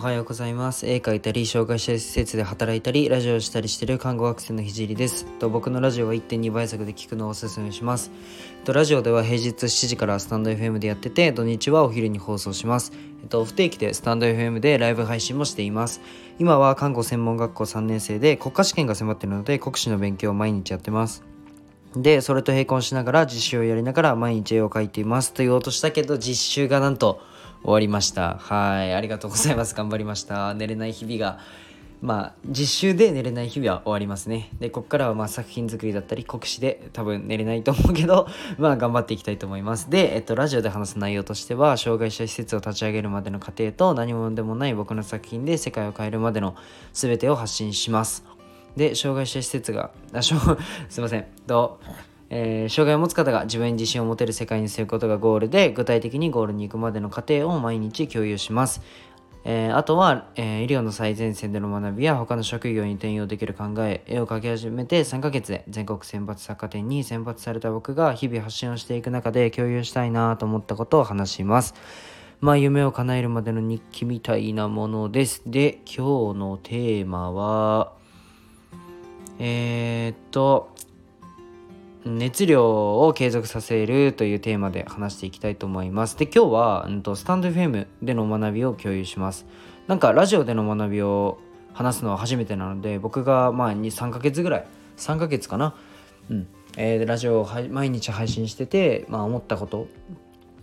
はようございます。絵描いたり障害者施設で働いたりラジオをしたりしている看護学生のひじりです。と僕のラジオは1.2倍速で聞くのをおすすめします。とラジオでは平日7時からスタンド FM でやってて土日はお昼に放送します。えっと不定期でスタンド FM でライブ配信もしています。今は看護専門学校3年生で国家試験が迫っているので国試の勉強を毎日やってます。で、それと並行しながら実習をやりながら毎日絵を描いています。と言おうとしたけど実習がなんと終わりました。はい。ありがとうございます。頑張りました。寝れない日々がまあ実習で寝れない日々は終わりますね。でここからはまあ作品作りだったり国試で多分寝れないと思うけど まあ頑張っていきたいと思います。でえっとラジオで話す内容としては障害者施設を立ち上げるまでの過程と何者でもない僕の作品で世界を変えるまでの全てを発信します。で障害者施設があしょ すいません。とえー、障害を持つ方が自分に自信を持てる世界にすることがゴールで具体的にゴールに行くまでの過程を毎日共有します、えー、あとは、えー、医療の最前線での学びや他の職業に転用できる考え絵を描き始めて3ヶ月で全国選抜作家展に選抜された僕が日々発信をしていく中で共有したいなと思ったことを話します。まあ夢を叶えるまでの日記みたいなものです。で今日のテーマはえー、っと熱量を継続させるというテーマで話していきたいと思います。で、今日は、うんと、スタンド FM での学びを共有します。なんかラジオでの学びを話すのは初めてなので、僕がまあ2、3ヶ月ぐらい、3ヶ月かな。うん。えー、ラジオを毎日配信してて、まあ思ったこと。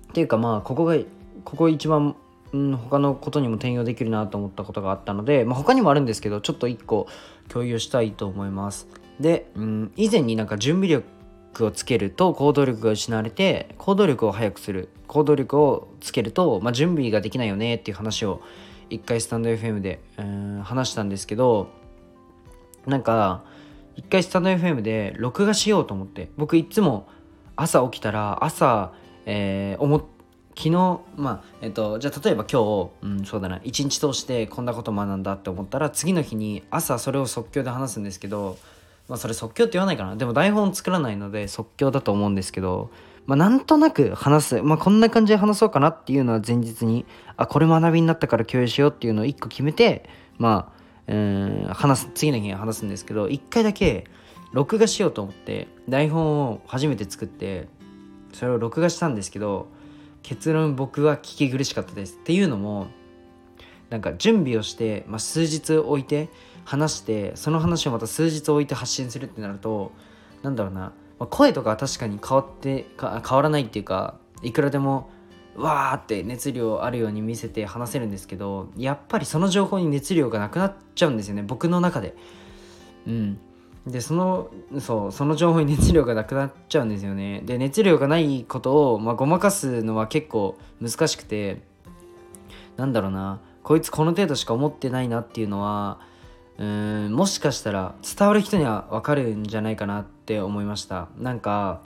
っていうかまあ、ここが、ここ一番うん、他のことにも転用できるなと思ったことがあったので、まあ、他にもあるんですけどちょっと1個共有したいと思いますで、うん、以前になんか準備力をつけると行動力が失われて行動力を速くする行動力をつけると、まあ、準備ができないよねっていう話を一回スタンド FM で、うん話したんですけどなんか一回スタンド FM で録画しようと思って僕いつも朝起きたら朝、えー、思昨日まあえっとじゃあ例えば今日、うん、そうだな一日通してこんなこと学んだって思ったら次の日に朝それを即興で話すんですけどまあそれ即興って言わないかな。でも台本作らないので即興だと思うんですけどまあなんとなく話すまあこんな感じで話そうかなっていうのは前日にあこれ学びになったから共有しようっていうのを一個決めてまあうん話す次の日に話すんですけど一回だけ録画しようと思って台本を初めて作ってそれを録画したんですけど結論僕は聞き苦しかったですっていうのもなんか準備をして、まあ、数日置いて話してその話をまた数日置いて発信するってなるとなんだろうな、まあ、声とかは確かに変わってか変わらないっていうかいくらでもわーって熱量あるように見せて話せるんですけどやっぱりその情報に熱量がなくなっちゃうんですよね僕の中で。うん。でそのそうその情報に熱量がなくなっちゃうんですよね。で熱量がないことを、まあ、ごまかすのは結構難しくてなんだろうな。こいつこの程度しか思ってないなっていうのはうーんもしかしたら伝わる人には分かるんじゃないかなって思いました。なんか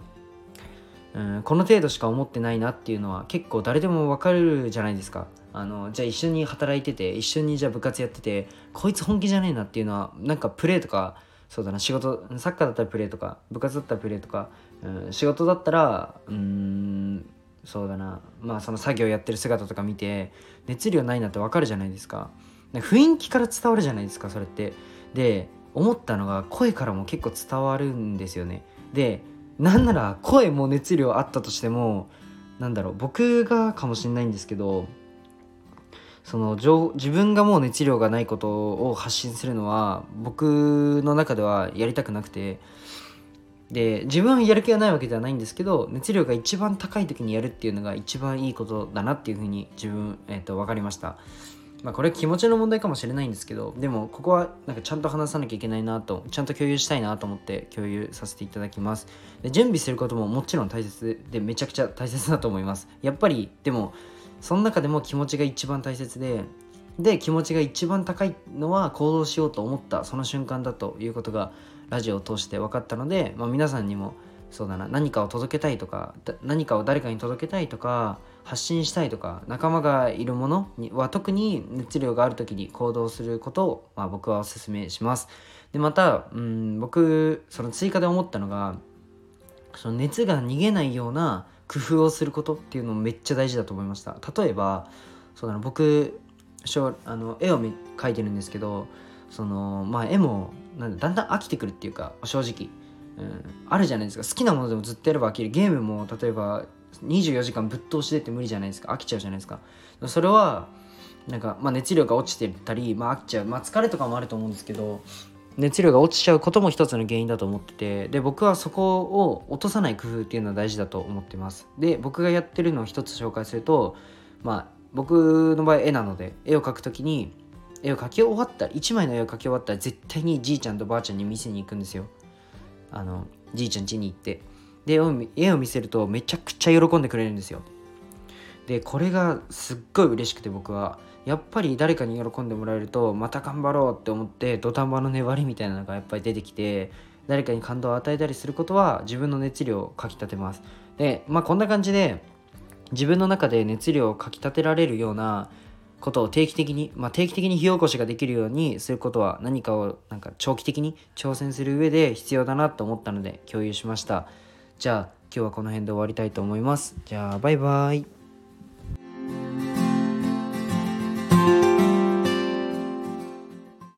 うんこの程度しか思ってないなっていうのは結構誰でも分かるじゃないですか。あのじゃあ一緒に働いてて一緒にじゃあ部活やっててこいつ本気じゃねえなっていうのはなんかプレーとかそうだな仕事サッカーだったらプレーとか部活だったらプレーとか、うん、仕事だったらうんそうだな。まあその作業やってる姿とか見て熱量ないなって分かるじゃないですか。雰囲気から伝わるじゃないですかそれって。で思ったのが声からも結構伝わるんですよね。でなんなら声も熱量あったとしてもなんだろう僕がかもしれないんですけどその自分がもう熱量がないことを発信するのは僕の中ではやりたくなくてで自分はやる気がないわけではないんですけど熱量が一番高い時にやるっていうのが一番いいことだなっていうふうに自分、えーと、分かりました。まあこれ気持ちの問題かもしれないんですけどでもここはなんかちゃんと話さなきゃいけないなとちゃんと共有したいなと思って共有させていただきます。で準備することももちろん大切でめちゃくちゃ大切だと思います。やっぱりでもその中でも気持ちが一番大切でで気持ちが一番高いのは行動しようと思ったその瞬間だということがラジオを通して分かったので、まあ、皆さんにもそうだな何かを届けたいとか何かを誰かに届けたいとか発信したいとか仲間がいるものには特に熱量がある時に行動することを、まあ、僕はおすすめします。でまたうん僕その追加で思ったのがその熱が逃げないような工夫をすることっていうのもめっちゃ大事だと思いました。例えばそうだな僕あの絵を描いてるんですけどそのまあ絵もなんだんだん飽きてくるっていうか正直、うん、あるじゃないですか。好きなものでもずっとやれば飽きる。ゲームも例えば24時間ぶっ通しでって無理じゃないですか。飽きちゃうじゃないですか。それはなんか、まあ、熱量が落ちてたり、まあ、飽きちゃう、まあ、疲れとかもあると思うんですけど熱量が落ちちゃうことも一つの原因だと思っててで僕はそこを落とさない工夫っていうのは大事だと思ってます。で僕がやってるのを一つ紹介するとまあ僕の場合絵なので絵を描く時に絵を描き終わったら1枚の絵を描き終わったら絶対にじいちゃんとばあちゃんに見せに行くんですよ。あのじいちゃん家に行って。で絵を見せるとめちゃくちゃ喜んでくれるんですよ。でこれがすっごい嬉しくて僕はやっぱり誰かに喜んでもらえるとまた頑張ろうって思って土壇場の粘りみたいなのがやっぱり出てきて誰かに感動を与えたりすることは自分の熱量をかきたてます。でまあこんな感じで自分の中で熱量をかきたてられるようなことを定期的に、まあ、定期的に火起こしができるようにすることは何かをなんか長期的に挑戦する上で必要だなと思ったので共有しました。じゃあ今日はこの辺で終わりたいと思います。じゃあバイバイ。